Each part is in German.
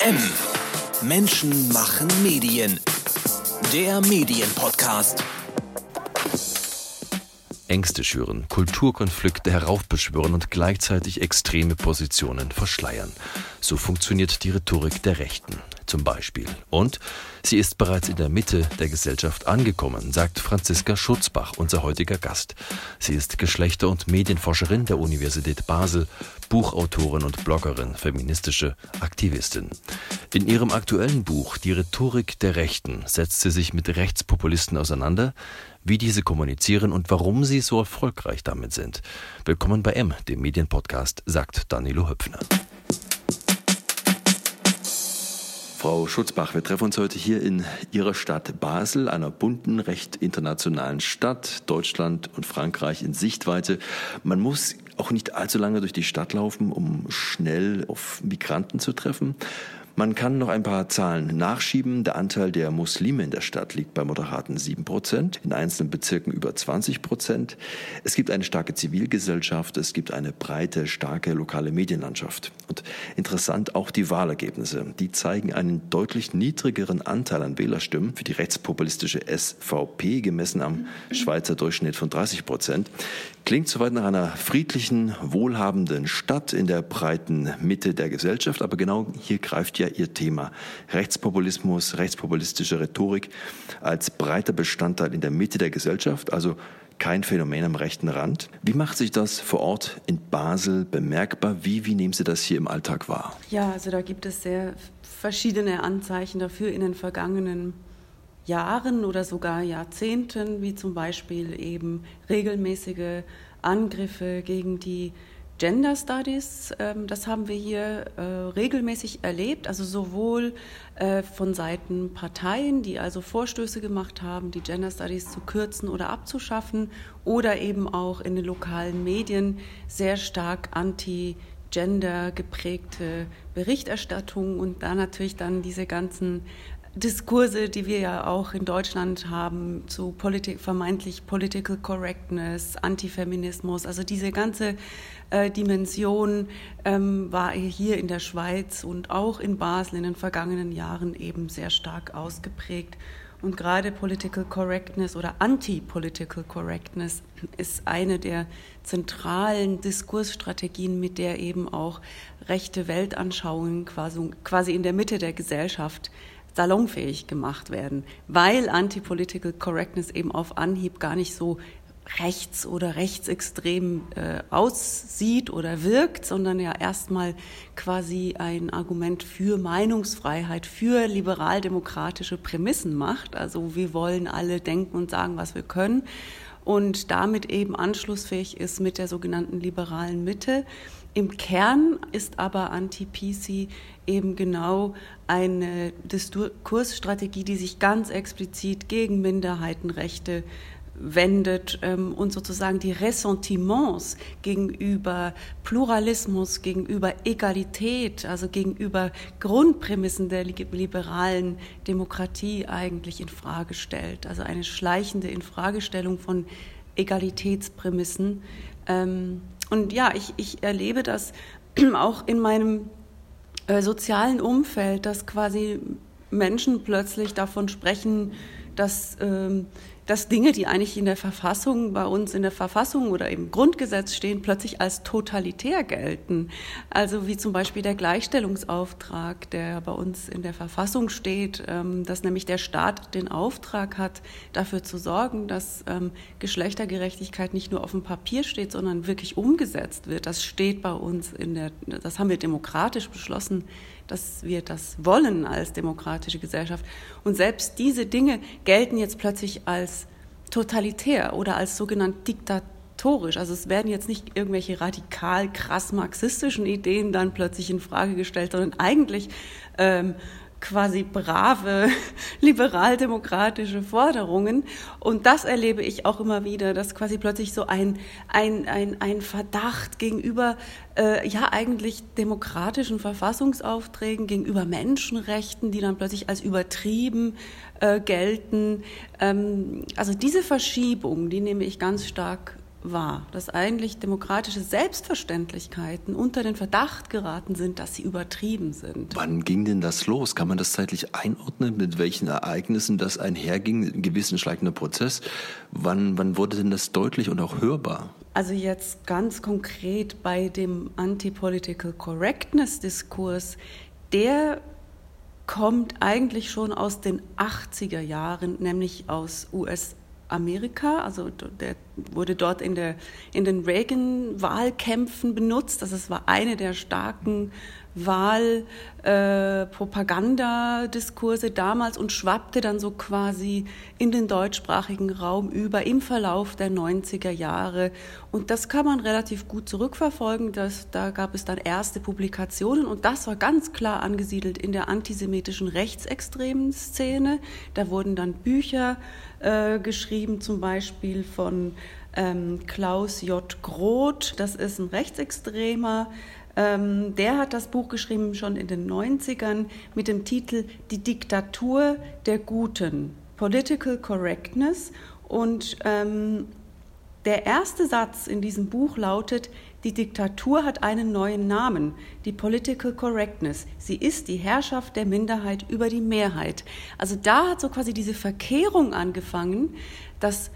M. Menschen machen Medien. Der Medienpodcast. Ängste schüren, Kulturkonflikte heraufbeschwören und gleichzeitig extreme Positionen verschleiern. So funktioniert die Rhetorik der Rechten zum Beispiel. Und sie ist bereits in der Mitte der Gesellschaft angekommen, sagt Franziska Schutzbach, unser heutiger Gast. Sie ist Geschlechter- und Medienforscherin der Universität Basel, Buchautorin und Bloggerin, feministische Aktivistin. In ihrem aktuellen Buch Die Rhetorik der Rechten setzt sie sich mit Rechtspopulisten auseinander, wie diese kommunizieren und warum sie so erfolgreich damit sind. Willkommen bei M, dem Medienpodcast, sagt Danilo Höpfner. Frau Schutzbach, wir treffen uns heute hier in Ihrer Stadt Basel, einer bunten, recht internationalen Stadt, Deutschland und Frankreich in Sichtweite. Man muss auch nicht allzu lange durch die Stadt laufen, um schnell auf Migranten zu treffen. Man kann noch ein paar Zahlen nachschieben. Der Anteil der Muslime in der Stadt liegt bei moderaten 7 Prozent, in einzelnen Bezirken über 20 Prozent. Es gibt eine starke Zivilgesellschaft, es gibt eine breite, starke lokale Medienlandschaft. Und interessant auch die Wahlergebnisse. Die zeigen einen deutlich niedrigeren Anteil an Wählerstimmen für die rechtspopulistische SVP, gemessen am Schweizer Durchschnitt von 30 Prozent. Klingt soweit nach einer friedlichen, wohlhabenden Stadt in der breiten Mitte der Gesellschaft, aber genau hier greift ja ihr Thema. Rechtspopulismus, rechtspopulistische Rhetorik als breiter Bestandteil in der Mitte der Gesellschaft, also kein Phänomen am rechten Rand. Wie macht sich das vor Ort in Basel bemerkbar? Wie, wie nehmen Sie das hier im Alltag wahr? Ja, also da gibt es sehr verschiedene Anzeichen dafür in den vergangenen Jahren oder sogar Jahrzehnten, wie zum Beispiel eben regelmäßige Angriffe gegen die Gender Studies, ähm, das haben wir hier äh, regelmäßig erlebt, also sowohl äh, von Seiten Parteien, die also Vorstöße gemacht haben, die Gender Studies zu kürzen oder abzuschaffen, oder eben auch in den lokalen Medien sehr stark anti gender geprägte Berichterstattung und da natürlich dann diese ganzen Diskurse, die wir ja auch in Deutschland haben, zu Politik, vermeintlich Political Correctness, Antifeminismus, also diese ganze äh, Dimension ähm, war hier in der Schweiz und auch in Basel in den vergangenen Jahren eben sehr stark ausgeprägt. Und gerade Political Correctness oder Anti-Political Correctness ist eine der zentralen Diskursstrategien, mit der eben auch rechte Weltanschauungen quasi, quasi in der Mitte der Gesellschaft salonfähig gemacht werden, weil Anti-Political Correctness eben auf Anhieb gar nicht so rechts oder rechtsextrem äh, aussieht oder wirkt, sondern ja erstmal quasi ein Argument für Meinungsfreiheit, für liberaldemokratische Prämissen macht. Also wir wollen alle denken und sagen, was wir können und damit eben anschlussfähig ist mit der sogenannten liberalen Mitte. Im Kern ist aber Anti-PC eben genau eine Diskursstrategie, die sich ganz explizit gegen Minderheitenrechte wendet ähm, und sozusagen die Ressentiments gegenüber Pluralismus, gegenüber Egalität, also gegenüber Grundprämissen der liberalen Demokratie eigentlich in Frage stellt. Also eine schleichende Infragestellung von Egalitätsprämissen. Ähm, und ja, ich, ich erlebe das auch in meinem äh, sozialen Umfeld, dass quasi Menschen plötzlich davon sprechen, dass ähm, dass Dinge, die eigentlich in der Verfassung, bei uns in der Verfassung oder im Grundgesetz stehen, plötzlich als totalitär gelten. Also wie zum Beispiel der Gleichstellungsauftrag, der bei uns in der Verfassung steht, ähm, dass nämlich der Staat den Auftrag hat, dafür zu sorgen, dass ähm, Geschlechtergerechtigkeit nicht nur auf dem Papier steht, sondern wirklich umgesetzt wird. Das steht bei uns in der, das haben wir demokratisch beschlossen dass wir das wollen als demokratische Gesellschaft. Und selbst diese Dinge gelten jetzt plötzlich als totalitär oder als sogenannt diktatorisch. Also es werden jetzt nicht irgendwelche radikal krass marxistischen Ideen dann plötzlich in Frage gestellt, sondern eigentlich ähm, quasi brave liberaldemokratische Forderungen. Und das erlebe ich auch immer wieder, dass quasi plötzlich so ein, ein, ein, ein Verdacht gegenüber äh, ja eigentlich demokratischen Verfassungsaufträgen, gegenüber Menschenrechten, die dann plötzlich als übertrieben äh, gelten. Ähm, also diese Verschiebung, die nehme ich ganz stark war, dass eigentlich demokratische Selbstverständlichkeiten unter den Verdacht geraten sind, dass sie übertrieben sind. Wann ging denn das los? Kann man das zeitlich einordnen, mit welchen Ereignissen das einherging, ein gewissen schleichender Prozess? Wann, wann wurde denn das deutlich und auch hörbar? Also jetzt ganz konkret bei dem Anti-Political Correctness-Diskurs, der kommt eigentlich schon aus den 80er Jahren, nämlich aus USA. Amerika, also der wurde dort in, der, in den Reagan-Wahlkämpfen benutzt. Also es war eine der starken Wahlpropagandadiskurse äh, damals und schwappte dann so quasi in den deutschsprachigen Raum über im Verlauf der 90er Jahre. Und das kann man relativ gut zurückverfolgen. Das, da gab es dann erste Publikationen und das war ganz klar angesiedelt in der antisemitischen rechtsextremen Szene. Da wurden dann Bücher äh, geschrieben, zum Beispiel von ähm, Klaus J. Groth. Das ist ein Rechtsextremer. Ähm, der hat das Buch geschrieben schon in den 90ern mit dem Titel Die Diktatur der Guten, Political Correctness. Und ähm, der erste Satz in diesem Buch lautet, die Diktatur hat einen neuen Namen, die Political Correctness. Sie ist die Herrschaft der Minderheit über die Mehrheit. Also da hat so quasi diese Verkehrung angefangen, dass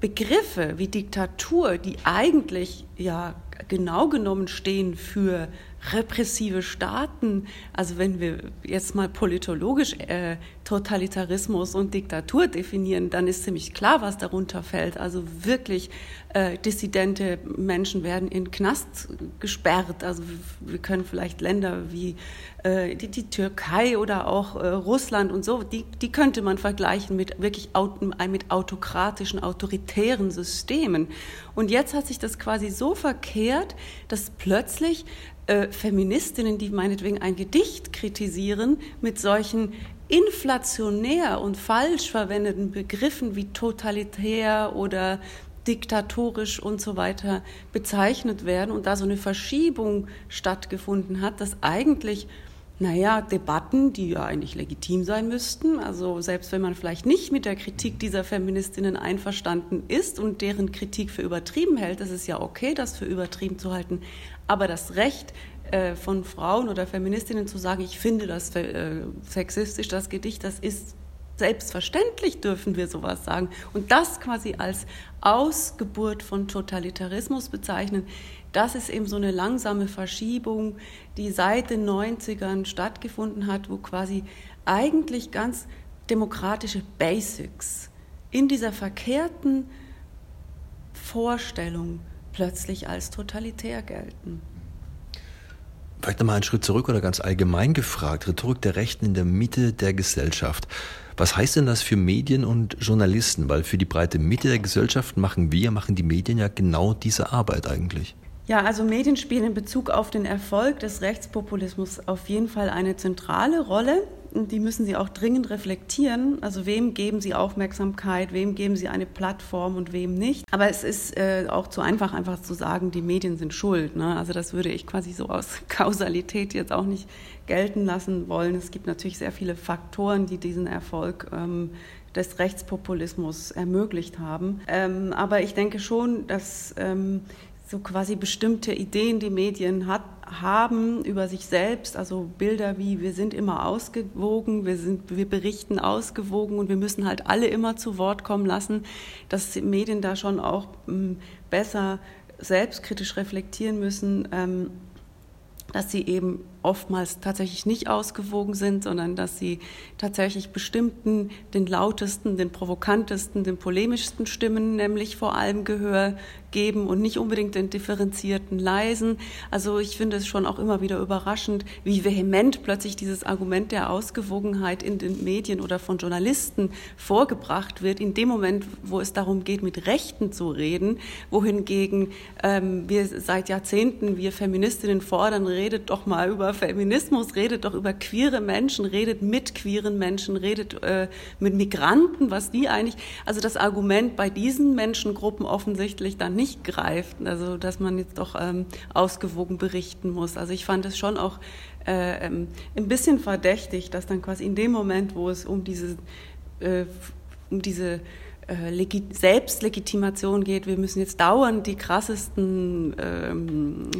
Begriffe wie Diktatur, die eigentlich ja genau genommen stehen für repressive Staaten, also wenn wir jetzt mal politologisch äh, Totalitarismus und Diktatur definieren, dann ist ziemlich klar, was darunter fällt. Also wirklich äh, dissidente Menschen werden in Knast gesperrt. Also wir können vielleicht Länder wie äh, die, die, Türkei oder auch äh, Russland und so, die, die könnte man vergleichen mit wirklich aut mit autokratischen, autoritären Systemen. Und jetzt hat sich das quasi so verkehrt, dass plötzlich äh, Feministinnen, die meinetwegen ein Gedicht kritisieren, mit solchen inflationär und falsch verwendeten Begriffen wie totalitär oder diktatorisch und so weiter bezeichnet werden und da so eine Verschiebung stattgefunden hat, dass eigentlich naja, Debatten, die ja eigentlich legitim sein müssten. Also selbst wenn man vielleicht nicht mit der Kritik dieser Feministinnen einverstanden ist und deren Kritik für übertrieben hält, das ist ja okay, das für übertrieben zu halten. Aber das Recht äh, von Frauen oder Feministinnen zu sagen, ich finde das äh, sexistisch, das Gedicht, das ist selbstverständlich, dürfen wir sowas sagen. Und das quasi als Ausgeburt von Totalitarismus bezeichnen, das ist eben so eine langsame Verschiebung, die seit den 90ern stattgefunden hat, wo quasi eigentlich ganz demokratische Basics in dieser verkehrten Vorstellung plötzlich als totalitär gelten. Vielleicht nochmal einen Schritt zurück oder ganz allgemein gefragt, Rhetorik der Rechten in der Mitte der Gesellschaft. Was heißt denn das für Medien und Journalisten? Weil für die breite Mitte der Gesellschaft machen wir, machen die Medien ja genau diese Arbeit eigentlich. Ja, also Medien spielen in Bezug auf den Erfolg des Rechtspopulismus auf jeden Fall eine zentrale Rolle. Die müssen sie auch dringend reflektieren. Also wem geben sie Aufmerksamkeit, wem geben sie eine Plattform und wem nicht. Aber es ist äh, auch zu einfach, einfach zu sagen, die Medien sind schuld. Ne? Also das würde ich quasi so aus Kausalität jetzt auch nicht gelten lassen wollen. Es gibt natürlich sehr viele Faktoren, die diesen Erfolg ähm, des Rechtspopulismus ermöglicht haben. Ähm, aber ich denke schon, dass ähm, so quasi bestimmte Ideen, die Medien hat, haben über sich selbst, also Bilder wie wir sind immer ausgewogen, wir, sind, wir berichten ausgewogen und wir müssen halt alle immer zu Wort kommen lassen, dass Medien da schon auch ähm, besser selbstkritisch reflektieren müssen, ähm, dass sie eben oftmals tatsächlich nicht ausgewogen sind, sondern dass sie tatsächlich bestimmten, den lautesten, den provokantesten, den polemischsten Stimmen nämlich vor allem Gehör geben und nicht unbedingt den differenzierten leisen. Also ich finde es schon auch immer wieder überraschend, wie vehement plötzlich dieses Argument der Ausgewogenheit in den Medien oder von Journalisten vorgebracht wird, in dem Moment, wo es darum geht, mit Rechten zu reden, wohingegen ähm, wir seit Jahrzehnten, wir Feministinnen fordern, redet doch mal über Feminismus, redet doch über queere Menschen, redet mit queeren Menschen, redet äh, mit Migranten, was die eigentlich, also das Argument bei diesen Menschengruppen offensichtlich dann nicht greift, also dass man jetzt doch ähm, ausgewogen berichten muss. Also ich fand es schon auch äh, ähm, ein bisschen verdächtig, dass dann quasi in dem Moment, wo es um diese, äh, um diese äh, Selbstlegitimation geht. Wir müssen jetzt dauernd die krassesten ähm,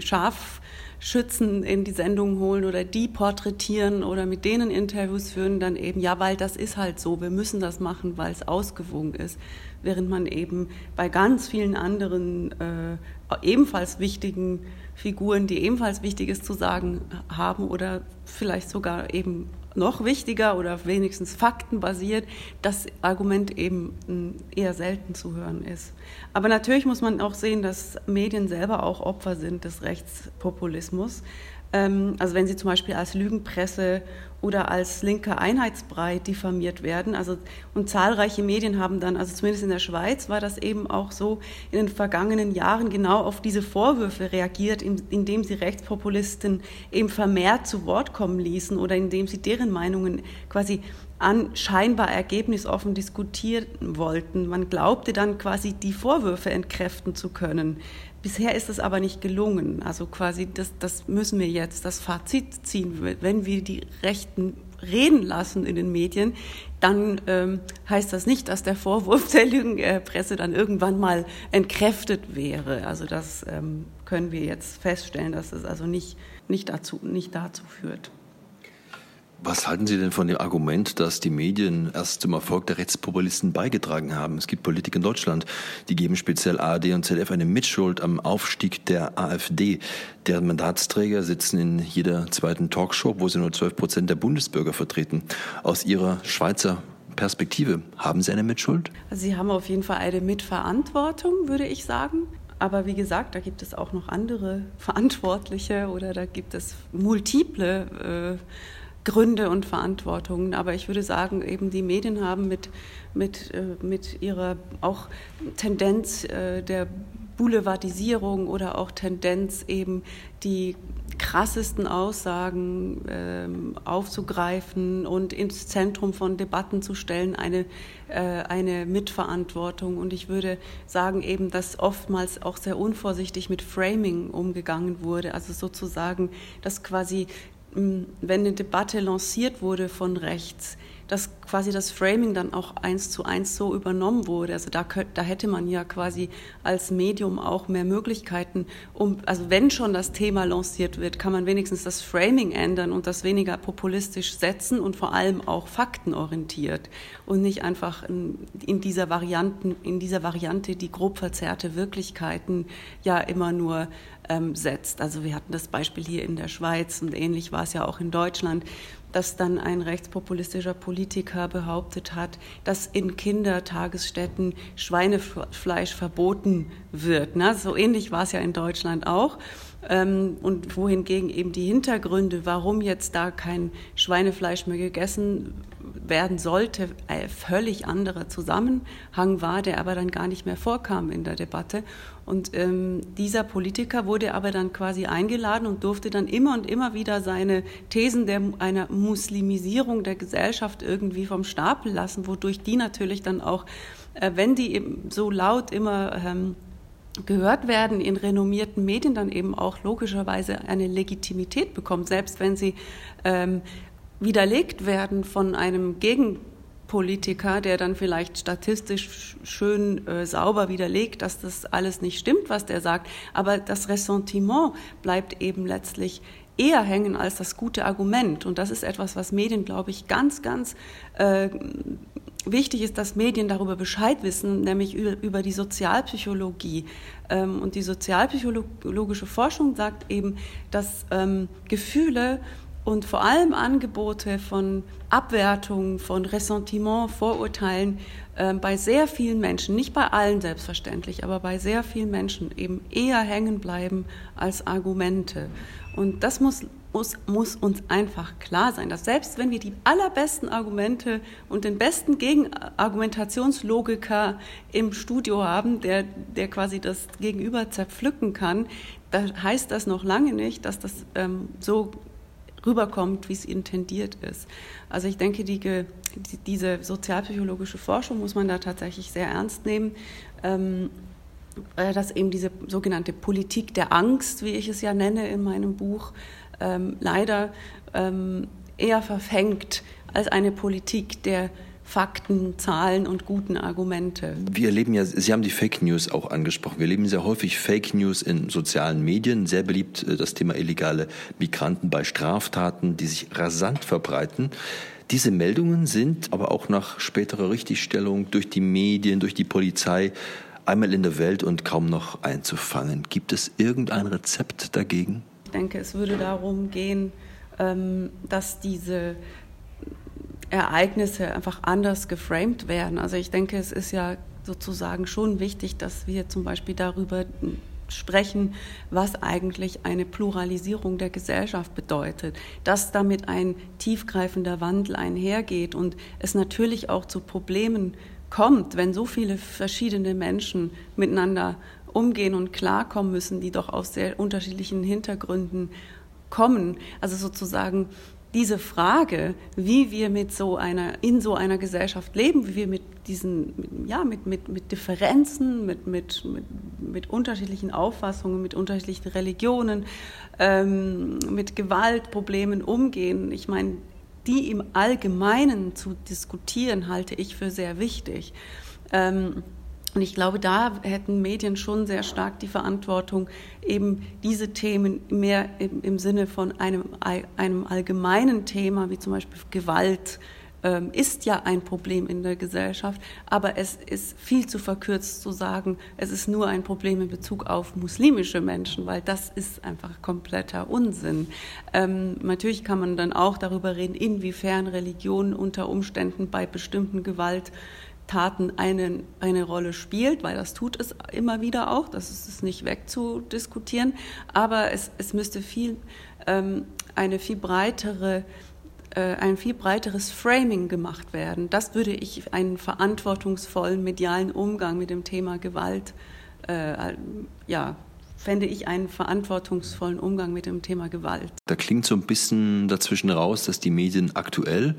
Scharfschützen in die Sendung holen oder die porträtieren oder mit denen Interviews führen, dann eben, ja, weil das ist halt so, wir müssen das machen, weil es ausgewogen ist. Während man eben bei ganz vielen anderen äh, ebenfalls wichtigen Figuren, die ebenfalls Wichtiges zu sagen haben oder vielleicht sogar eben noch wichtiger oder wenigstens faktenbasiert, das Argument eben hm, eher selten zu hören ist. Aber natürlich muss man auch sehen, dass Medien selber auch Opfer sind des Rechtspopulismus. Ähm, also wenn sie zum Beispiel als Lügenpresse oder als linker Einheitsbrei diffamiert werden. Also, und zahlreiche Medien haben dann, also zumindest in der Schweiz war das eben auch so, in den vergangenen Jahren genau auf diese Vorwürfe reagiert, indem sie Rechtspopulisten eben vermehrt zu Wort kommen ließen oder indem sie deren Meinungen quasi an scheinbar ergebnisoffen diskutieren wollten. Man glaubte dann quasi die Vorwürfe entkräften zu können. Bisher ist es aber nicht gelungen. Also quasi, das, das müssen wir jetzt das Fazit ziehen. Wenn wir die Rechten reden lassen in den Medien, dann ähm, heißt das nicht, dass der Vorwurf der Lügenpresse dann irgendwann mal entkräftet wäre. Also das ähm, können wir jetzt feststellen, dass es also nicht, nicht, dazu, nicht dazu führt. Was halten Sie denn von dem Argument, dass die Medien erst zum Erfolg der Rechtspopulisten beigetragen haben? Es gibt Politiker in Deutschland, die geben speziell ARD und ZDF eine Mitschuld am Aufstieg der AfD. Deren Mandatsträger sitzen in jeder zweiten Talkshow, wo sie nur 12 Prozent der Bundesbürger vertreten. Aus Ihrer Schweizer Perspektive, haben Sie eine Mitschuld? Sie haben auf jeden Fall eine Mitverantwortung, würde ich sagen. Aber wie gesagt, da gibt es auch noch andere Verantwortliche oder da gibt es multiple äh, Gründe und Verantwortungen. Aber ich würde sagen, eben die Medien haben mit, mit, äh, mit ihrer auch Tendenz äh, der Boulevardisierung oder auch Tendenz eben die krassesten Aussagen ähm, aufzugreifen und ins Zentrum von Debatten zu stellen, eine, äh, eine Mitverantwortung. Und ich würde sagen eben, dass oftmals auch sehr unvorsichtig mit Framing umgegangen wurde, also sozusagen, dass quasi wenn eine Debatte lanciert wurde von rechts, dass quasi das Framing dann auch eins zu eins so übernommen wurde. Also da, da hätte man ja quasi als Medium auch mehr Möglichkeiten, um, also wenn schon das Thema lanciert wird, kann man wenigstens das Framing ändern und das weniger populistisch setzen und vor allem auch faktenorientiert und nicht einfach in, in dieser Varianten, in dieser Variante die grob verzerrte Wirklichkeiten ja immer nur ähm, setzt. Also wir hatten das Beispiel hier in der Schweiz und ähnlich war es ja auch in Deutschland dass dann ein rechtspopulistischer Politiker behauptet hat, dass in Kindertagesstätten Schweinefleisch verboten wird. Ne? So ähnlich war es ja in Deutschland auch. Ähm, und wohingegen eben die Hintergründe, warum jetzt da kein Schweinefleisch mehr gegessen werden sollte, ein völlig anderer Zusammenhang war, der aber dann gar nicht mehr vorkam in der Debatte. Und ähm, dieser Politiker wurde aber dann quasi eingeladen und durfte dann immer und immer wieder seine Thesen der, einer Muslimisierung der Gesellschaft irgendwie vom Stapel lassen, wodurch die natürlich dann auch, äh, wenn die eben so laut immer ähm, gehört werden in renommierten Medien, dann eben auch logischerweise eine Legitimität bekommen, selbst wenn sie ähm, widerlegt werden von einem Gegenpolitiker, der dann vielleicht statistisch schön äh, sauber widerlegt, dass das alles nicht stimmt, was der sagt. Aber das Ressentiment bleibt eben letztlich eher hängen als das gute Argument. Und das ist etwas, was Medien, glaube ich, ganz, ganz äh, wichtig ist, dass Medien darüber Bescheid wissen, nämlich über, über die Sozialpsychologie. Ähm, und die sozialpsychologische Forschung sagt eben, dass ähm, Gefühle und vor allem Angebote von Abwertung, von Ressentiment, Vorurteilen äh, bei sehr vielen Menschen, nicht bei allen selbstverständlich, aber bei sehr vielen Menschen eben eher hängen bleiben als Argumente. Und das muss, muss, muss uns einfach klar sein, dass selbst wenn wir die allerbesten Argumente und den besten Gegenargumentationslogiker im Studio haben, der, der quasi das Gegenüber zerpflücken kann, da heißt das noch lange nicht, dass das ähm, so rüberkommt, wie es intendiert ist. Also ich denke, die, die, diese sozialpsychologische Forschung muss man da tatsächlich sehr ernst nehmen. Ähm, äh, dass eben diese sogenannte Politik der Angst, wie ich es ja nenne in meinem Buch, ähm, leider ähm, eher verfängt als eine Politik der Fakten, Zahlen und guten Argumente. Wir erleben ja, Sie haben die Fake News auch angesprochen. Wir erleben sehr häufig Fake News in sozialen Medien. Sehr beliebt äh, das Thema illegale Migranten bei Straftaten, die sich rasant verbreiten. Diese Meldungen sind aber auch nach späterer Richtigstellung durch die Medien, durch die Polizei einmal in der Welt und kaum noch einzufangen. Gibt es irgendein Rezept dagegen? Ich denke, es würde darum gehen, ähm, dass diese Ereignisse einfach anders geframed werden. Also ich denke, es ist ja sozusagen schon wichtig, dass wir zum Beispiel darüber sprechen, was eigentlich eine Pluralisierung der Gesellschaft bedeutet, dass damit ein tiefgreifender Wandel einhergeht und es natürlich auch zu Problemen kommt, wenn so viele verschiedene Menschen miteinander umgehen und klarkommen müssen, die doch aus sehr unterschiedlichen Hintergründen kommen. Also sozusagen diese Frage, wie wir mit so einer, in so einer Gesellschaft leben, wie wir mit diesen, ja, mit, mit, mit Differenzen, mit, mit, mit, mit unterschiedlichen Auffassungen, mit unterschiedlichen Religionen, ähm, mit Gewaltproblemen umgehen. Ich meine, die im Allgemeinen zu diskutieren, halte ich für sehr wichtig. Ähm, und ich glaube, da hätten Medien schon sehr stark die Verantwortung, eben diese Themen mehr im, Sinne von einem, einem allgemeinen Thema, wie zum Beispiel Gewalt, ähm, ist ja ein Problem in der Gesellschaft, aber es ist viel zu verkürzt zu sagen, es ist nur ein Problem in Bezug auf muslimische Menschen, weil das ist einfach kompletter Unsinn. Ähm, natürlich kann man dann auch darüber reden, inwiefern Religion unter Umständen bei bestimmten Gewalt Taten eine, eine Rolle spielt, weil das tut es immer wieder auch, das ist es nicht wegzudiskutieren, aber es, es müsste viel, ähm, eine viel breitere, äh, ein viel breiteres Framing gemacht werden. Das würde ich einen verantwortungsvollen medialen Umgang mit dem Thema Gewalt äh, ja, fände ich einen verantwortungsvollen Umgang mit dem Thema Gewalt. Da klingt so ein bisschen dazwischen raus, dass die Medien aktuell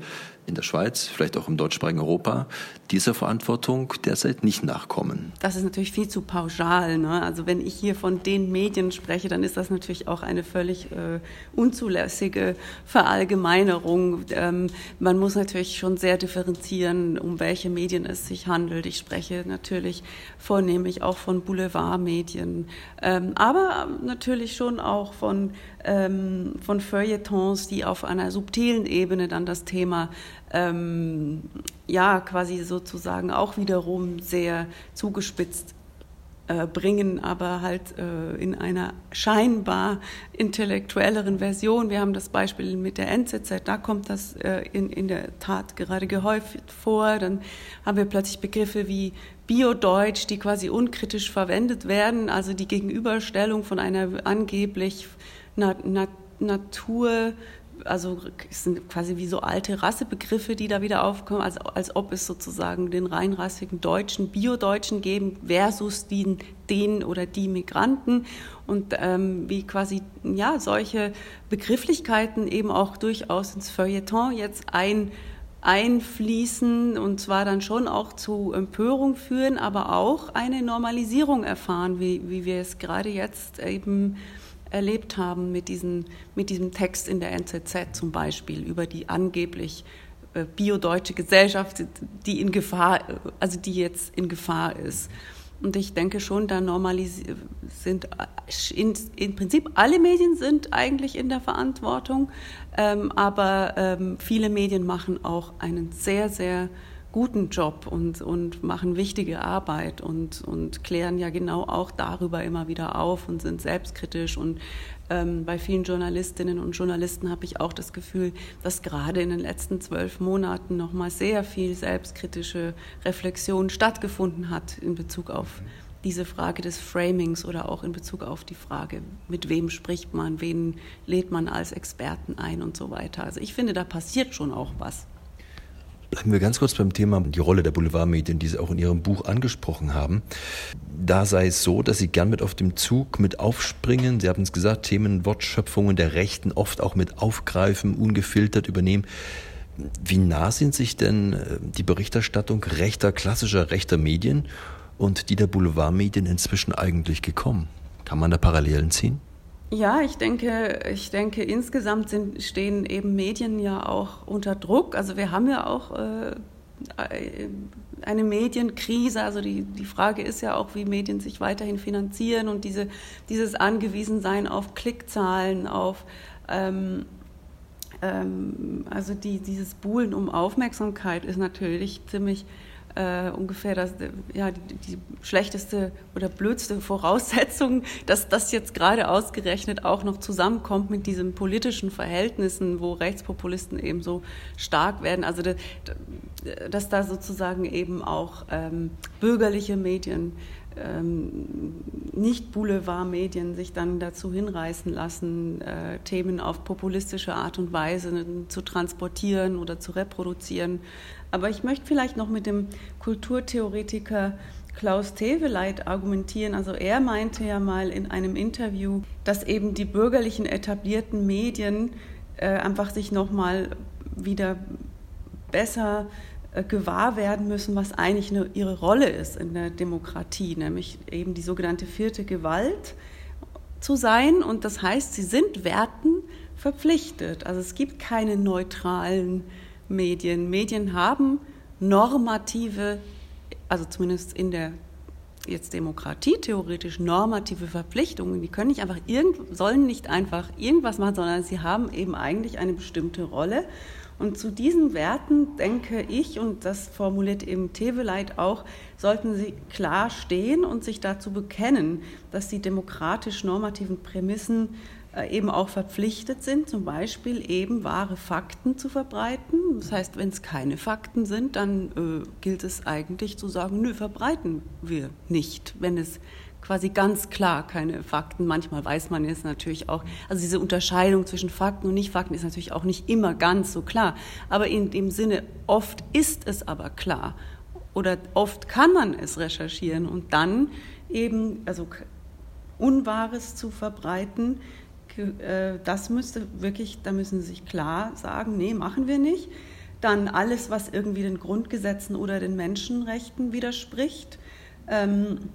in der Schweiz, vielleicht auch im deutschsprachigen Europa, dieser Verantwortung derzeit nicht nachkommen. Das ist natürlich viel zu pauschal. Ne? Also wenn ich hier von den Medien spreche, dann ist das natürlich auch eine völlig äh, unzulässige Verallgemeinerung. Ähm, man muss natürlich schon sehr differenzieren, um welche Medien es sich handelt. Ich spreche natürlich vornehmlich auch von Boulevardmedien, ähm, aber natürlich schon auch von ähm, von Feuilletons, die auf einer subtilen Ebene dann das Thema ähm, ja quasi sozusagen auch wiederum sehr zugespitzt äh, bringen, aber halt äh, in einer scheinbar intellektuelleren Version. Wir haben das Beispiel mit der NZZ, da kommt das äh, in, in der Tat gerade gehäuft vor. Dann haben wir plötzlich Begriffe wie Biodeutsch, die quasi unkritisch verwendet werden, also die Gegenüberstellung von einer angeblich Na Na Natur, also es sind quasi wie so alte Rassebegriffe, die da wieder aufkommen, also als ob es sozusagen den reinrassigen Deutschen, Biodeutschen geben versus den, den oder die Migranten. Und ähm, wie quasi ja solche Begrifflichkeiten eben auch durchaus ins Feuilleton jetzt ein einfließen und zwar dann schon auch zu Empörung führen, aber auch eine Normalisierung erfahren, wie, wie wir es gerade jetzt eben erlebt haben mit, diesen, mit diesem Text in der NZZ zum Beispiel über die angeblich äh, biodeutsche Gesellschaft, die in Gefahr, also die jetzt in Gefahr ist. Und ich denke schon, da sind in, im Prinzip alle Medien sind eigentlich in der Verantwortung, ähm, aber ähm, viele Medien machen auch einen sehr, sehr guten Job und, und machen wichtige Arbeit und, und klären ja genau auch darüber immer wieder auf und sind selbstkritisch. Und ähm, bei vielen Journalistinnen und Journalisten habe ich auch das Gefühl, dass gerade in den letzten zwölf Monaten nochmal sehr viel selbstkritische Reflexion stattgefunden hat in Bezug auf diese Frage des Framings oder auch in Bezug auf die Frage, mit wem spricht man, wen lädt man als Experten ein und so weiter. Also ich finde, da passiert schon auch was. Bleiben wir ganz kurz beim Thema die Rolle der Boulevardmedien, die Sie auch in Ihrem Buch angesprochen haben. Da sei es so, dass Sie gern mit auf dem Zug mit aufspringen. Sie haben es gesagt, Themen, Wortschöpfungen der Rechten oft auch mit aufgreifen, ungefiltert übernehmen. Wie nah sind sich denn äh, die Berichterstattung rechter, klassischer rechter Medien und die der Boulevardmedien inzwischen eigentlich gekommen? Kann man da Parallelen ziehen? Ja, ich denke, ich denke, insgesamt sind, stehen eben Medien ja auch unter Druck. Also wir haben ja auch äh, eine Medienkrise. Also die, die Frage ist ja auch, wie Medien sich weiterhin finanzieren und diese, dieses Angewiesensein auf Klickzahlen, auf ähm, ähm, also die, dieses Buhlen um Aufmerksamkeit ist natürlich ziemlich äh, ungefähr das, ja, die, die, schlechteste oder blödste Voraussetzung, dass das jetzt gerade ausgerechnet auch noch zusammenkommt mit diesen politischen Verhältnissen, wo Rechtspopulisten eben so stark werden. Also, dass da sozusagen eben auch ähm, bürgerliche Medien ähm, nicht Boulevardmedien sich dann dazu hinreißen lassen, äh, Themen auf populistische Art und Weise zu transportieren oder zu reproduzieren. Aber ich möchte vielleicht noch mit dem Kulturtheoretiker Klaus Teveleit argumentieren. Also er meinte ja mal in einem Interview, dass eben die bürgerlichen etablierten Medien äh, einfach sich noch mal wieder besser gewahr werden müssen, was eigentlich eine, ihre Rolle ist in der Demokratie, nämlich eben die sogenannte vierte Gewalt zu sein. Und das heißt, sie sind Werten verpflichtet. Also es gibt keine neutralen Medien. Medien haben normative, also zumindest in der jetzt Demokratie theoretisch normative Verpflichtungen. Die können nicht einfach irgend, sollen nicht einfach irgendwas machen, sondern sie haben eben eigentlich eine bestimmte Rolle. Und zu diesen Werten denke ich, und das formuliert eben Teveleit auch, sollten sie klar stehen und sich dazu bekennen, dass die demokratisch normativen Prämissen äh, eben auch verpflichtet sind, zum Beispiel eben wahre Fakten zu verbreiten. Das heißt, wenn es keine Fakten sind, dann äh, gilt es eigentlich zu sagen, nö, verbreiten wir nicht, wenn es quasi ganz klar keine Fakten. Manchmal weiß man jetzt natürlich auch, also diese Unterscheidung zwischen Fakten und Nicht-Fakten ist natürlich auch nicht immer ganz so klar. Aber in dem Sinne, oft ist es aber klar oder oft kann man es recherchieren und dann eben, also Unwahres zu verbreiten, äh, das müsste wirklich, da müssen Sie sich klar sagen, nee, machen wir nicht. Dann alles, was irgendwie den Grundgesetzen oder den Menschenrechten widerspricht. Ähm,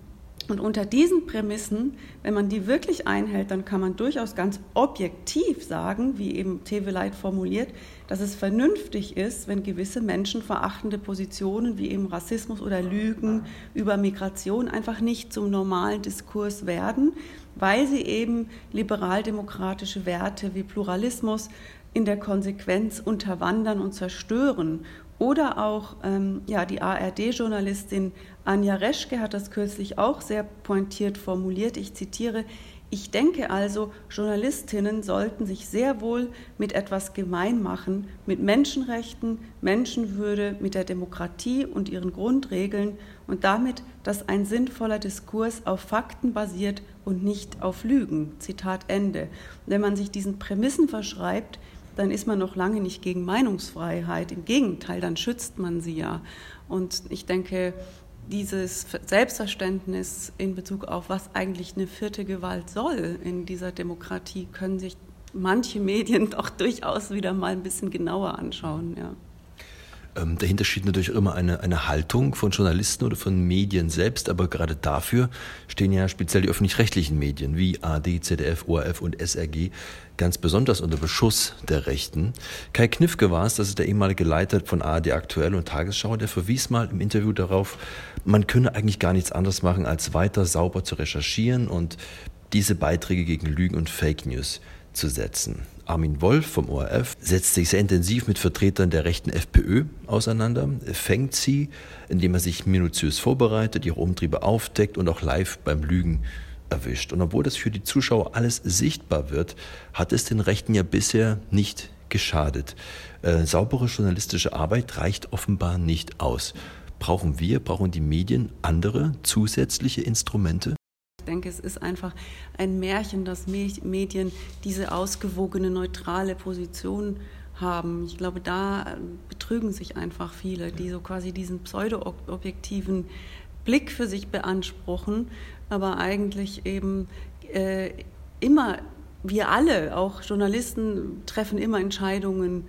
und unter diesen Prämissen, wenn man die wirklich einhält, dann kann man durchaus ganz objektiv sagen, wie eben Teveleit formuliert, dass es vernünftig ist, wenn gewisse menschenverachtende Positionen wie eben Rassismus oder Lügen über Migration einfach nicht zum normalen Diskurs werden, weil sie eben liberaldemokratische Werte wie Pluralismus in der Konsequenz unterwandern und zerstören. Oder auch ähm, ja, die ARD-Journalistin Anja Reschke hat das kürzlich auch sehr pointiert formuliert. Ich zitiere, ich denke also, Journalistinnen sollten sich sehr wohl mit etwas gemein machen, mit Menschenrechten, Menschenwürde, mit der Demokratie und ihren Grundregeln und damit, dass ein sinnvoller Diskurs auf Fakten basiert und nicht auf Lügen. Zitat Ende. Wenn man sich diesen Prämissen verschreibt, dann ist man noch lange nicht gegen Meinungsfreiheit. Im Gegenteil, dann schützt man sie ja. Und ich denke, dieses Selbstverständnis in Bezug auf, was eigentlich eine vierte Gewalt soll in dieser Demokratie, können sich manche Medien doch durchaus wieder mal ein bisschen genauer anschauen. Ja. Ähm, dahinter steht natürlich immer eine, eine Haltung von Journalisten oder von Medien selbst, aber gerade dafür stehen ja speziell die öffentlich-rechtlichen Medien wie AD, ZDF, ORF und SRG ganz besonders unter Beschuss der Rechten. Kai Kniffke war es, das ist der ehemalige Leiter von ARD Aktuell und Tagesschau, der verwies mal im Interview darauf, man könne eigentlich gar nichts anderes machen, als weiter sauber zu recherchieren und diese Beiträge gegen Lügen und Fake News zu setzen. Armin Wolf vom ORF setzt sich sehr intensiv mit Vertretern der rechten FPÖ auseinander, fängt sie, indem er sich minutiös vorbereitet, ihre Umtriebe aufdeckt und auch live beim Lügen erwischt. Und obwohl das für die Zuschauer alles sichtbar wird, hat es den Rechten ja bisher nicht geschadet. Äh, saubere journalistische Arbeit reicht offenbar nicht aus. Brauchen wir, brauchen die Medien andere zusätzliche Instrumente? Ich denke, es ist einfach ein Märchen, dass Medien diese ausgewogene, neutrale Position haben. Ich glaube, da äh, betrügen sich einfach viele, die so quasi diesen pseudo-objektiven Blick für sich beanspruchen, aber eigentlich eben äh, immer, wir alle, auch Journalisten, treffen immer Entscheidungen,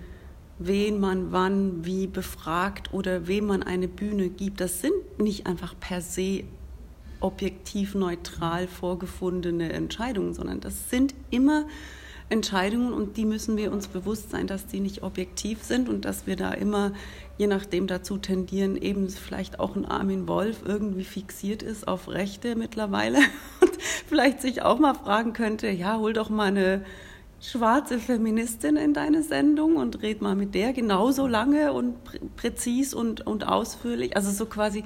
wen man wann wie befragt oder wem man eine Bühne gibt. Das sind nicht einfach per se objektiv neutral vorgefundene Entscheidungen, sondern das sind immer Entscheidungen und die müssen wir uns bewusst sein, dass die nicht objektiv sind und dass wir da immer, je nachdem dazu tendieren, eben vielleicht auch ein Armin Wolf irgendwie fixiert ist auf Rechte mittlerweile und vielleicht sich auch mal fragen könnte, ja, hol doch mal eine schwarze Feministin in deine Sendung und red mal mit der genauso lange und prä präzis und, und ausführlich. Also so quasi,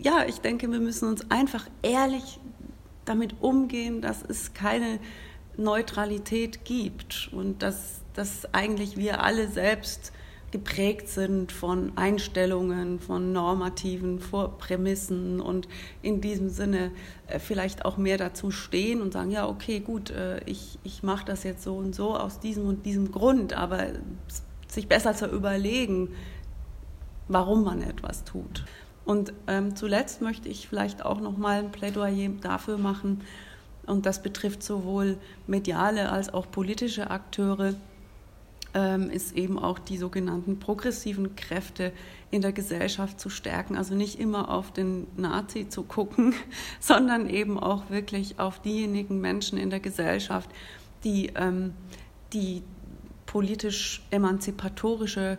ja, ich denke, wir müssen uns einfach ehrlich damit umgehen, dass es keine Neutralität gibt und dass, dass eigentlich wir alle selbst geprägt sind von Einstellungen, von normativen Vorprämissen und in diesem Sinne äh, vielleicht auch mehr dazu stehen und sagen, ja, okay, gut, äh, ich, ich mache das jetzt so und so aus diesem und diesem Grund, aber sich besser zu überlegen, warum man etwas tut. Und ähm, zuletzt möchte ich vielleicht auch noch mal ein Plädoyer dafür machen, und das betrifft sowohl mediale als auch politische Akteure, ähm, ist eben auch die sogenannten progressiven Kräfte in der Gesellschaft zu stärken. Also nicht immer auf den Nazi zu gucken, sondern eben auch wirklich auf diejenigen Menschen in der Gesellschaft, die, ähm, die politisch emanzipatorische,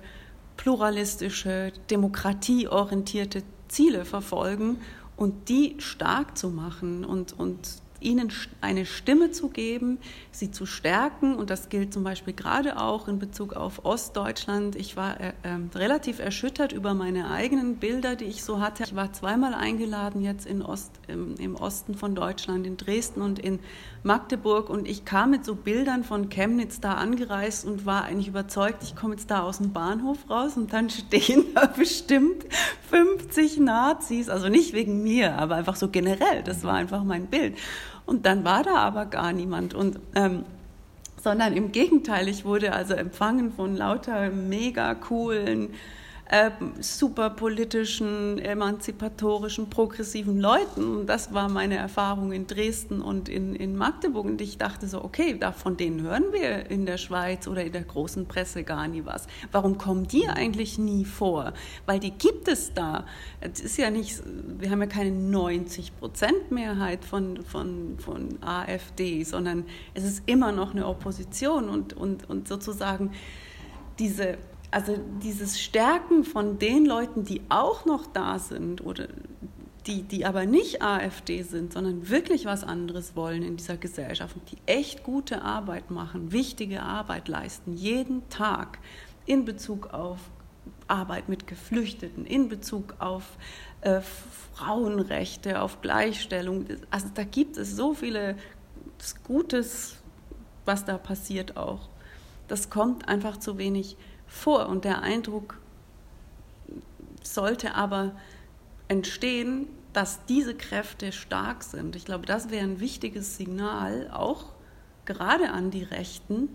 pluralistische, demokratieorientierte Ziele verfolgen und die stark zu machen und, und ihnen eine Stimme zu geben, sie zu stärken. Und das gilt zum Beispiel gerade auch in Bezug auf Ostdeutschland. Ich war äh, äh, relativ erschüttert über meine eigenen Bilder, die ich so hatte. Ich war zweimal eingeladen jetzt in Ost, im, im Osten von Deutschland, in Dresden und in Magdeburg. Und ich kam mit so Bildern von Chemnitz da angereist und war eigentlich überzeugt, ich komme jetzt da aus dem Bahnhof raus und dann stehen da bestimmt 50 Nazis. Also nicht wegen mir, aber einfach so generell. Das war einfach mein Bild. Und dann war da aber gar niemand. Und ähm, sondern im Gegenteil, ich wurde also empfangen von lauter mega coolen äh, super politischen, emanzipatorischen, progressiven Leuten. Und das war meine Erfahrung in Dresden und in, in Magdeburg. Und ich dachte so, okay, da, von denen hören wir in der Schweiz oder in der großen Presse gar nie was. Warum kommen die eigentlich nie vor? Weil die gibt es da. Es ist ja nicht, wir haben ja keine 90 Prozent Mehrheit von, von, von AfD, sondern es ist immer noch eine Opposition und, und, und sozusagen diese also dieses Stärken von den Leuten, die auch noch da sind oder die, die aber nicht AfD sind, sondern wirklich was anderes wollen in dieser Gesellschaft und die echt gute Arbeit machen, wichtige Arbeit leisten, jeden Tag in Bezug auf Arbeit mit Geflüchteten, in Bezug auf äh, Frauenrechte, auf Gleichstellung. Also da gibt es so viele Gutes, was da passiert auch. Das kommt einfach zu wenig vor. Und der Eindruck sollte aber entstehen, dass diese Kräfte stark sind. Ich glaube, das wäre ein wichtiges Signal, auch gerade an die Rechten,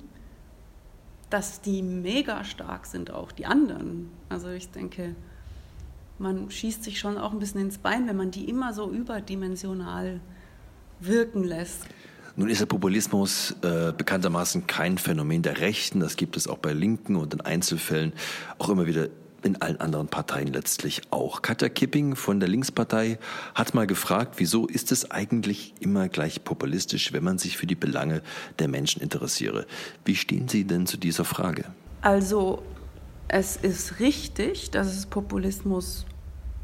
dass die mega stark sind, auch die anderen. Also ich denke, man schießt sich schon auch ein bisschen ins Bein, wenn man die immer so überdimensional wirken lässt. Nun ist der Populismus äh, bekanntermaßen kein Phänomen der Rechten. Das gibt es auch bei Linken und in Einzelfällen auch immer wieder in allen anderen Parteien letztlich auch. Katja Kipping von der Linkspartei hat mal gefragt, wieso ist es eigentlich immer gleich populistisch, wenn man sich für die Belange der Menschen interessiere? Wie stehen Sie denn zu dieser Frage? Also es ist richtig, dass es Populismus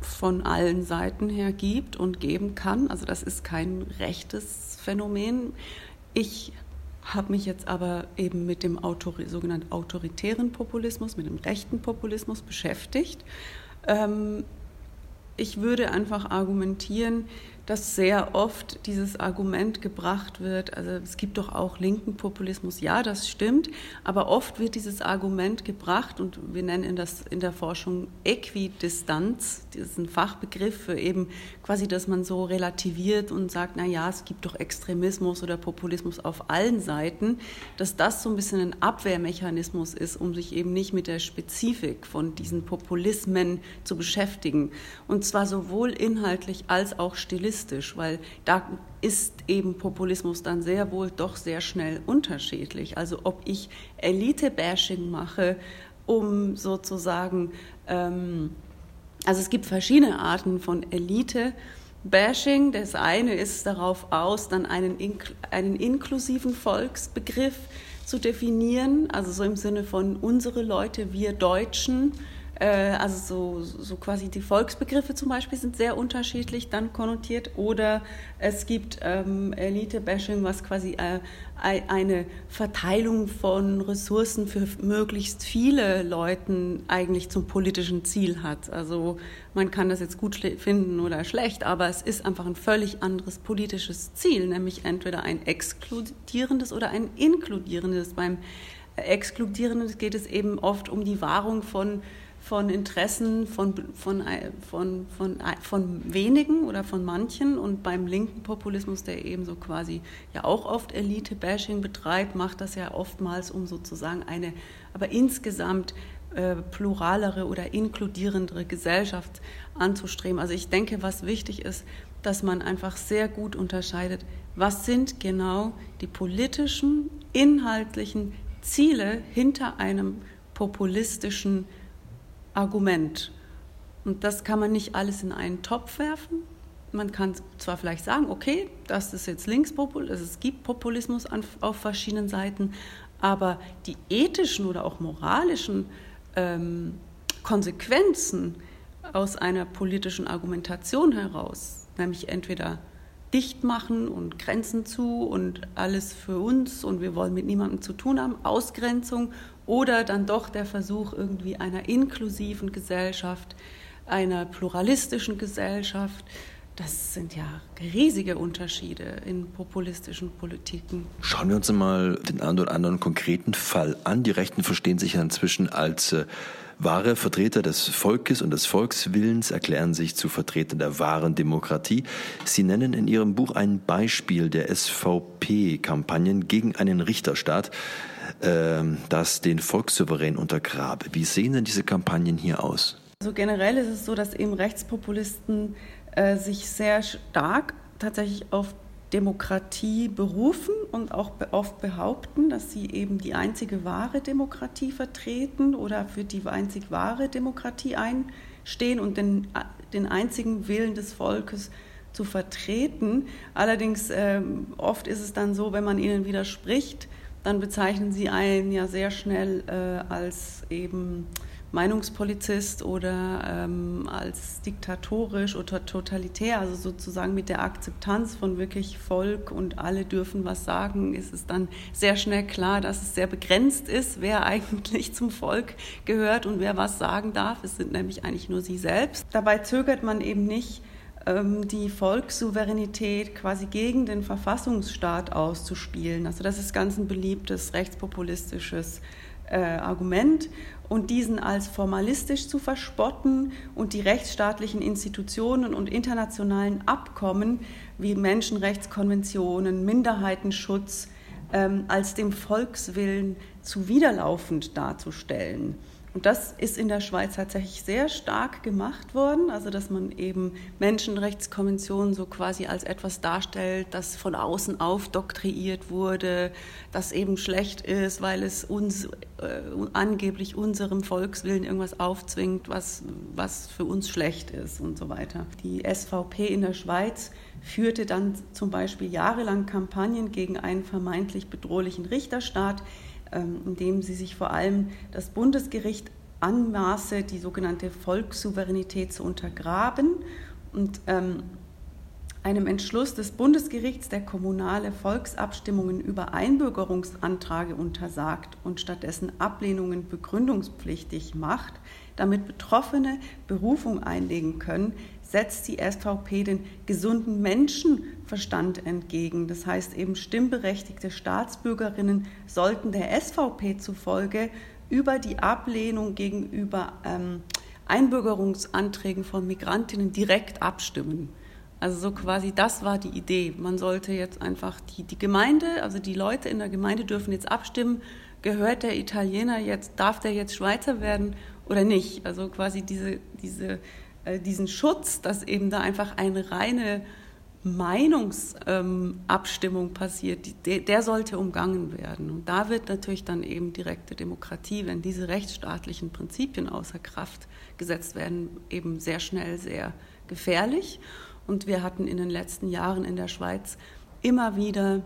von allen Seiten her gibt und geben kann. Also das ist kein rechtes Phänomen. Ich habe mich jetzt aber eben mit dem Autori sogenannten autoritären Populismus, mit dem rechten Populismus beschäftigt. Ähm, ich würde einfach argumentieren, dass sehr oft dieses Argument gebracht wird, also es gibt doch auch linken Populismus, ja, das stimmt, aber oft wird dieses Argument gebracht und wir nennen das in der Forschung Äquidistanz, diesen Fachbegriff für eben quasi, dass man so relativiert und sagt, na ja, es gibt doch Extremismus oder Populismus auf allen Seiten, dass das so ein bisschen ein Abwehrmechanismus ist, um sich eben nicht mit der Spezifik von diesen Populismen zu beschäftigen und zwar sowohl inhaltlich als auch stilistisch weil da ist eben Populismus dann sehr wohl doch sehr schnell unterschiedlich. Also ob ich Elite-Bashing mache, um sozusagen, ähm, also es gibt verschiedene Arten von Elite. Bashing. Das eine ist darauf aus, dann einen, einen inklusiven Volksbegriff zu definieren, also so im Sinne von unsere Leute, wir Deutschen also so, so quasi die Volksbegriffe zum Beispiel sind sehr unterschiedlich dann konnotiert. Oder es gibt ähm, Elite-Bashing, was quasi äh, eine Verteilung von Ressourcen für möglichst viele Leuten eigentlich zum politischen Ziel hat. Also man kann das jetzt gut finden oder schlecht, aber es ist einfach ein völlig anderes politisches Ziel, nämlich entweder ein exkludierendes oder ein inkludierendes. Beim Exkludierenden geht es eben oft um die Wahrung von von Interessen von, von, von, von, von wenigen oder von manchen. Und beim linken Populismus, der eben so quasi ja auch oft Elite-Bashing betreibt, macht das ja oftmals, um sozusagen eine, aber insgesamt äh, pluralere oder inkludierendere Gesellschaft anzustreben. Also ich denke, was wichtig ist, dass man einfach sehr gut unterscheidet, was sind genau die politischen, inhaltlichen Ziele hinter einem populistischen Argument. Und das kann man nicht alles in einen Topf werfen. Man kann zwar vielleicht sagen, okay, das ist jetzt Linkspopulismus, es gibt Populismus auf verschiedenen Seiten, aber die ethischen oder auch moralischen ähm, Konsequenzen aus einer politischen Argumentation heraus, nämlich entweder dicht machen und Grenzen zu und alles für uns und wir wollen mit niemandem zu tun haben, Ausgrenzung oder dann doch der Versuch irgendwie einer inklusiven Gesellschaft, einer pluralistischen Gesellschaft. Das sind ja riesige Unterschiede in populistischen Politiken. Schauen wir uns mal den einen oder anderen konkreten Fall an. Die Rechten verstehen sich ja inzwischen als äh, wahre Vertreter des Volkes und des Volkswillens, erklären sich zu Vertretern der wahren Demokratie. Sie nennen in Ihrem Buch ein Beispiel der SVP-Kampagnen gegen einen Richterstaat. Ähm, das den Volkssouverän untergrabe. Wie sehen denn diese Kampagnen hier aus? Also generell ist es so, dass eben Rechtspopulisten äh, sich sehr stark tatsächlich auf Demokratie berufen und auch oft behaupten, dass sie eben die einzige wahre Demokratie vertreten oder für die einzig wahre Demokratie einstehen und den, den einzigen Willen des Volkes zu vertreten. Allerdings äh, oft ist es dann so, wenn man ihnen widerspricht, dann bezeichnen sie einen ja sehr schnell äh, als eben Meinungspolizist oder ähm, als diktatorisch oder totalitär, also sozusagen mit der Akzeptanz von wirklich Volk und alle dürfen was sagen, ist es dann sehr schnell klar, dass es sehr begrenzt ist, wer eigentlich zum Volk gehört und wer was sagen darf. Es sind nämlich eigentlich nur sie selbst. Dabei zögert man eben nicht, die Volkssouveränität quasi gegen den Verfassungsstaat auszuspielen. Also das ist ganz ein beliebtes rechtspopulistisches äh, Argument und diesen als formalistisch zu verspotten und die rechtsstaatlichen Institutionen und internationalen Abkommen wie Menschenrechtskonventionen, Minderheitenschutz ähm, als dem Volkswillen zuwiderlaufend darzustellen. Und das ist in der Schweiz tatsächlich sehr stark gemacht worden, also dass man eben Menschenrechtskonventionen so quasi als etwas darstellt, das von außen aufdoktriert wurde, das eben schlecht ist, weil es uns äh, angeblich unserem Volkswillen irgendwas aufzwingt, was, was für uns schlecht ist und so weiter. Die SVP in der Schweiz führte dann zum Beispiel jahrelang Kampagnen gegen einen vermeintlich bedrohlichen Richterstaat, indem sie sich vor allem das Bundesgericht anmaße, die sogenannte Volkssouveränität zu untergraben und ähm, einem Entschluss des Bundesgerichts, der kommunale Volksabstimmungen über Einbürgerungsanträge untersagt und stattdessen Ablehnungen begründungspflichtig macht, damit Betroffene Berufung einlegen können, setzt die SVP den gesunden Menschenverstand entgegen. Das heißt eben, stimmberechtigte Staatsbürgerinnen sollten der SVP zufolge über die Ablehnung gegenüber ähm, Einbürgerungsanträgen von Migrantinnen direkt abstimmen. Also so quasi, das war die Idee. Man sollte jetzt einfach die, die Gemeinde, also die Leute in der Gemeinde dürfen jetzt abstimmen, gehört der Italiener jetzt, darf der jetzt Schweizer werden oder nicht? Also quasi diese, diese äh, diesen Schutz, dass eben da einfach eine reine Meinungsabstimmung ähm, passiert, der, der, sollte umgangen werden. Und da wird natürlich dann eben direkte Demokratie, wenn diese rechtsstaatlichen Prinzipien außer Kraft gesetzt werden, eben sehr schnell sehr gefährlich. Und wir hatten in den letzten Jahren in der Schweiz immer wieder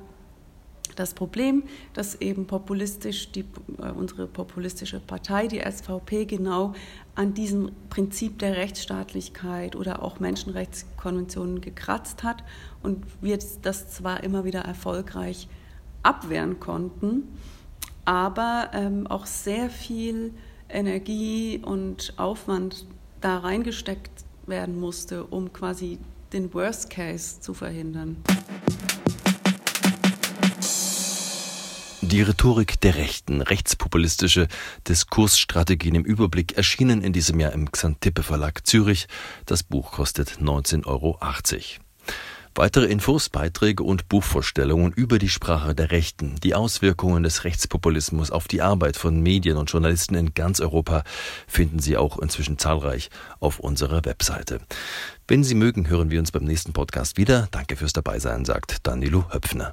das Problem, dass eben populistisch die, äh, unsere populistische Partei, die SVP, genau an diesem Prinzip der Rechtsstaatlichkeit oder auch Menschenrechtskonventionen gekratzt hat und wir das zwar immer wieder erfolgreich abwehren konnten, aber ähm, auch sehr viel Energie und Aufwand da reingesteckt werden musste, um quasi den Worst Case zu verhindern. Die Rhetorik der Rechten, rechtspopulistische Diskursstrategien im Überblick erschienen in diesem Jahr im Xantippe Verlag Zürich. Das Buch kostet 19,80 Euro. Weitere Infos, Beiträge und Buchvorstellungen über die Sprache der Rechten, die Auswirkungen des Rechtspopulismus auf die Arbeit von Medien und Journalisten in ganz Europa finden Sie auch inzwischen zahlreich auf unserer Webseite. Wenn Sie mögen, hören wir uns beim nächsten Podcast wieder. Danke fürs Dabeisein, sagt Danilo Höpfner.